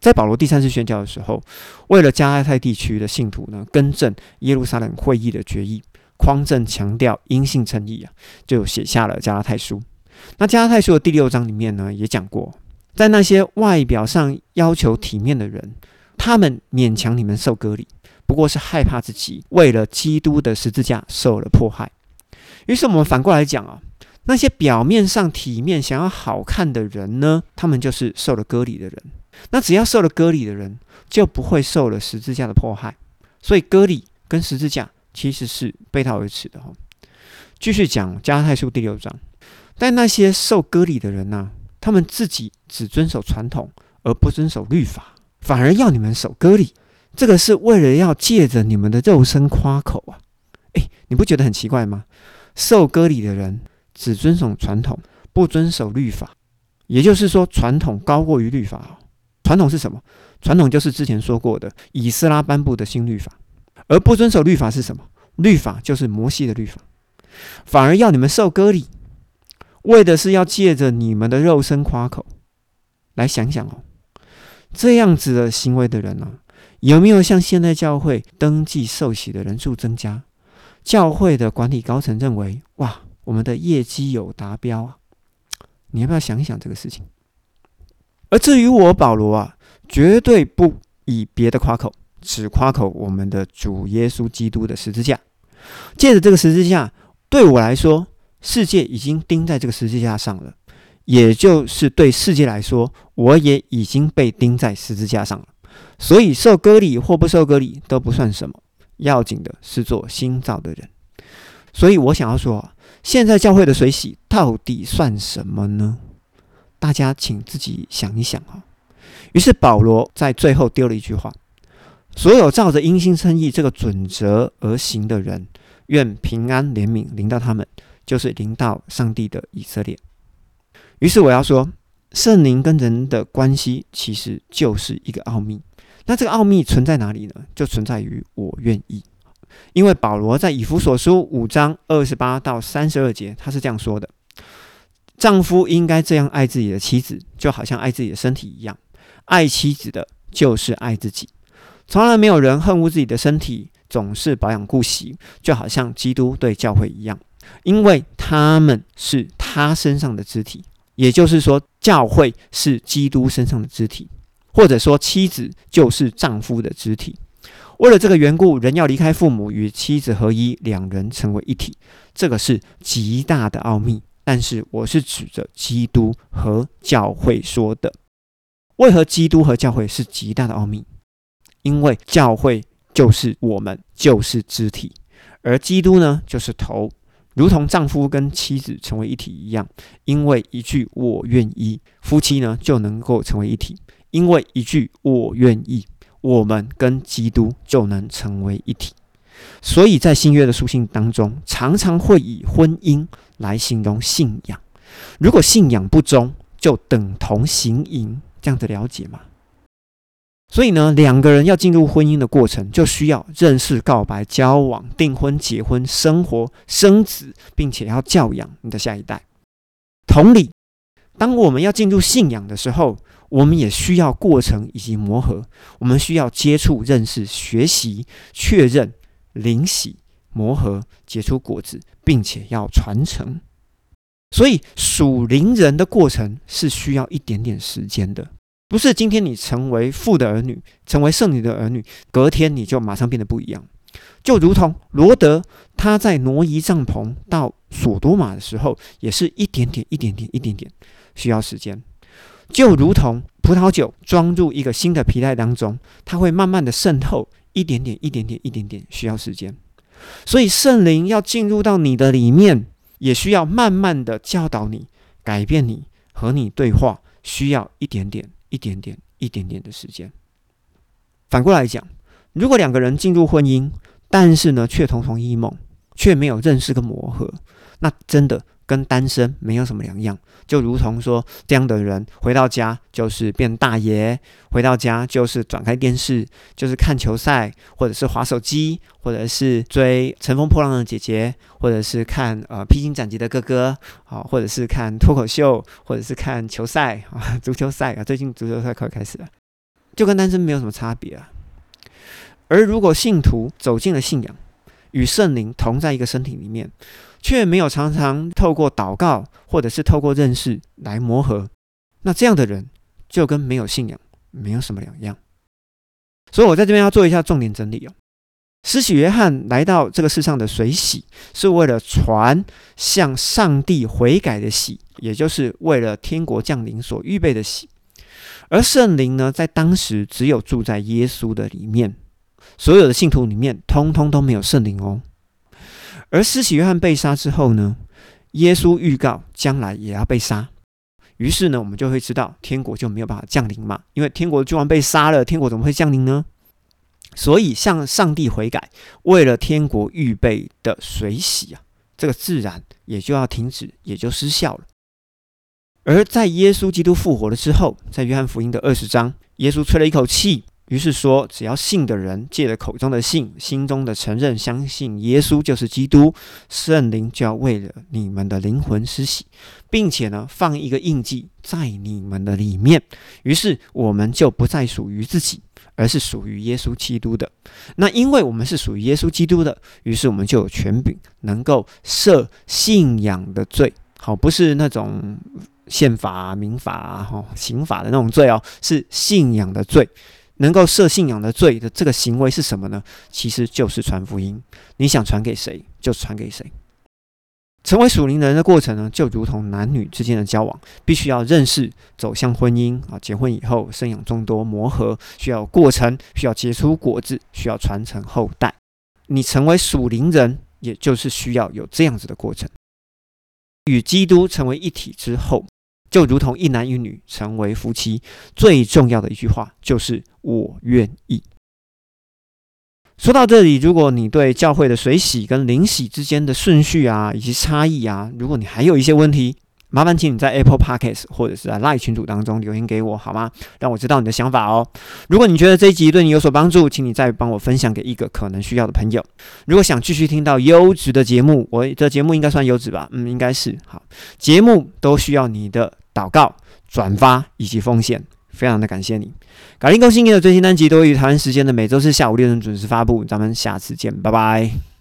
在保罗第三次宣教的时候，为了加拉太地区的信徒呢，更正耶路撒冷会议的决议，匡正强调因信称义啊，就写下了加拉太书。那加拉太书的第六章里面呢，也讲过，在那些外表上要求体面的人，他们勉强你们受割礼，不过是害怕自己为了基督的十字架受了迫害。于是我们反过来讲啊，那些表面上体面、想要好看的人呢，他们就是受了割礼的人。那只要受了割礼的人，就不会受了十字架的迫害。所以割礼跟十字架其实是背道而驰的哈。继续讲加拉太书第六章，但那些受割礼的人呢，他们自己只遵守传统而不遵守律法，反而要你们守割礼，这个是为了要借着你们的肉身夸口啊！诶，你不觉得很奇怪吗？受割礼的人只遵守传统，不遵守律法，也就是说，传统高过于律法。传统是什么？传统就是之前说过的以斯拉颁布的新律法，而不遵守律法是什么？律法就是摩西的律法，反而要你们受割礼，为的是要借着你们的肉身夸口。来想想哦，这样子的行为的人呢，有没有像现在教会登记受洗的人数增加？教会的管理高层认为，哇，我们的业绩有达标啊！你要不要想一想这个事情？而至于我保罗啊，绝对不以别的夸口，只夸口我们的主耶稣基督的十字架。借着这个十字架，对我来说，世界已经钉在这个十字架上了；也就是对世界来说，我也已经被钉在十字架上了。所以受割礼或不受割礼都不算什么，要紧的是做新造的人。所以我想要说，现在教会的水洗到底算什么呢？大家请自己想一想啊。于是保罗在最后丢了一句话：“所有照着因心称义这个准则而行的人，愿平安怜悯临到他们，就是临到上帝的以色列。”于是我要说，圣灵跟人的关系其实就是一个奥秘。那这个奥秘存在哪里呢？就存在于我愿意。因为保罗在以弗所书五章二十八到三十二节，他是这样说的。丈夫应该这样爱自己的妻子，就好像爱自己的身体一样。爱妻子的，就是爱自己。从来没有人恨恶自己的身体，总是保养顾惜，就好像基督对教会一样，因为他们是他身上的肢体。也就是说，教会是基督身上的肢体，或者说妻子就是丈夫的肢体。为了这个缘故，人要离开父母，与妻子合一，两人成为一体。这个是极大的奥秘。但是我是指着基督和教会说的。为何基督和教会是极大的奥秘？因为教会就是我们，就是肢体，而基督呢，就是头，如同丈夫跟妻子成为一体一样。因为一句“我愿意”，夫妻呢就能够成为一体；因为一句“我愿意”，我们跟基督就能成为一体。所以在新约的书信当中，常常会以婚姻来形容信仰。如果信仰不忠，就等同行淫，这样子了解吗？所以呢，两个人要进入婚姻的过程，就需要认识、告白、交往、订婚、结婚、生活、生子，并且要教养你的下一代。同理，当我们要进入信仰的时候，我们也需要过程以及磨合。我们需要接触、认识、学习、确认。灵洗磨合结出果子，并且要传承，所以属灵人的过程是需要一点点时间的。不是今天你成为父的儿女，成为圣女的儿女，隔天你就马上变得不一样。就如同罗德他在挪移帐篷到索多玛的时候，也是一点点、一点点、一点点，需要时间。就如同葡萄酒装入一个新的皮带当中，它会慢慢的渗透。一点点，一点点，一点点，需要时间。所以圣灵要进入到你的里面，也需要慢慢的教导你、改变你、和你对话，需要一点点、一点点、一点点的时间。反过来讲，如果两个人进入婚姻，但是呢却同床异梦，却没有认识跟磨合，那真的。跟单身没有什么两样，就如同说这样的人回到家就是变大爷，回到家就是转开电视，就是看球赛，或者是划手机，或者是追乘风破浪的姐姐，或者是看呃披荆斩棘的哥哥，啊，或者是看脱口秀，或者是看球赛啊，足球赛啊，最近足球赛快开始了。就跟单身没有什么差别啊。而如果信徒走进了信仰，与圣灵同在一个身体里面，却没有常常透过祷告或者是透过认识来磨合，那这样的人就跟没有信仰没有什么两样。所以我在这边要做一下重点整理哦。施洗约翰来到这个世上的水洗，是为了传向上帝悔改的洗，也就是为了天国降临所预备的洗。而圣灵呢，在当时只有住在耶稣的里面，所有的信徒里面，通通都没有圣灵哦。而施洗约翰被杀之后呢，耶稣预告将来也要被杀，于是呢，我们就会知道天国就没有办法降临嘛，因为天国君王被杀了，天国怎么会降临呢？所以向上帝悔改，为了天国预备的水洗啊，这个自然也就要停止，也就失效了。而在耶稣基督复活了之后，在约翰福音的二十章，耶稣吹了一口气，于是说：只要信的人借着口中的信，心中的承认，相信耶稣就是基督，圣灵就要为了你们的灵魂施洗，并且呢，放一个印记在你们的里面。于是我们就不再属于自己。而是属于耶稣基督的。那因为我们是属于耶稣基督的，于是我们就有权柄，能够赦信仰的罪。好，不是那种宪法、民法、哈刑法的那种罪哦，是信仰的罪。能够赦信仰的罪的这个行为是什么呢？其实就是传福音。你想传给谁，就传给谁。成为属灵人的过程呢，就如同男女之间的交往，必须要认识、走向婚姻啊。结婚以后，生养众多，磨合需要过程，需要结出果子，需要传承后代。你成为属灵人，也就是需要有这样子的过程。与基督成为一体之后，就如同一男一女成为夫妻，最重要的一句话就是“我愿意”。说到这里，如果你对教会的水洗跟灵洗之间的顺序啊，以及差异啊，如果你还有一些问题，麻烦请你在 Apple Podcast 或者是在 Live 群组当中留言给我，好吗？让我知道你的想法哦。如果你觉得这一集对你有所帮助，请你再帮我分享给一个可能需要的朋友。如果想继续听到优质的节目，我的节目应该算优质吧？嗯，应该是。好，节目都需要你的祷告、转发以及奉献。非常的感谢你，搞定更新的最新单集都于台湾时间的每周四下午六点准时发布，咱们下次见，拜拜。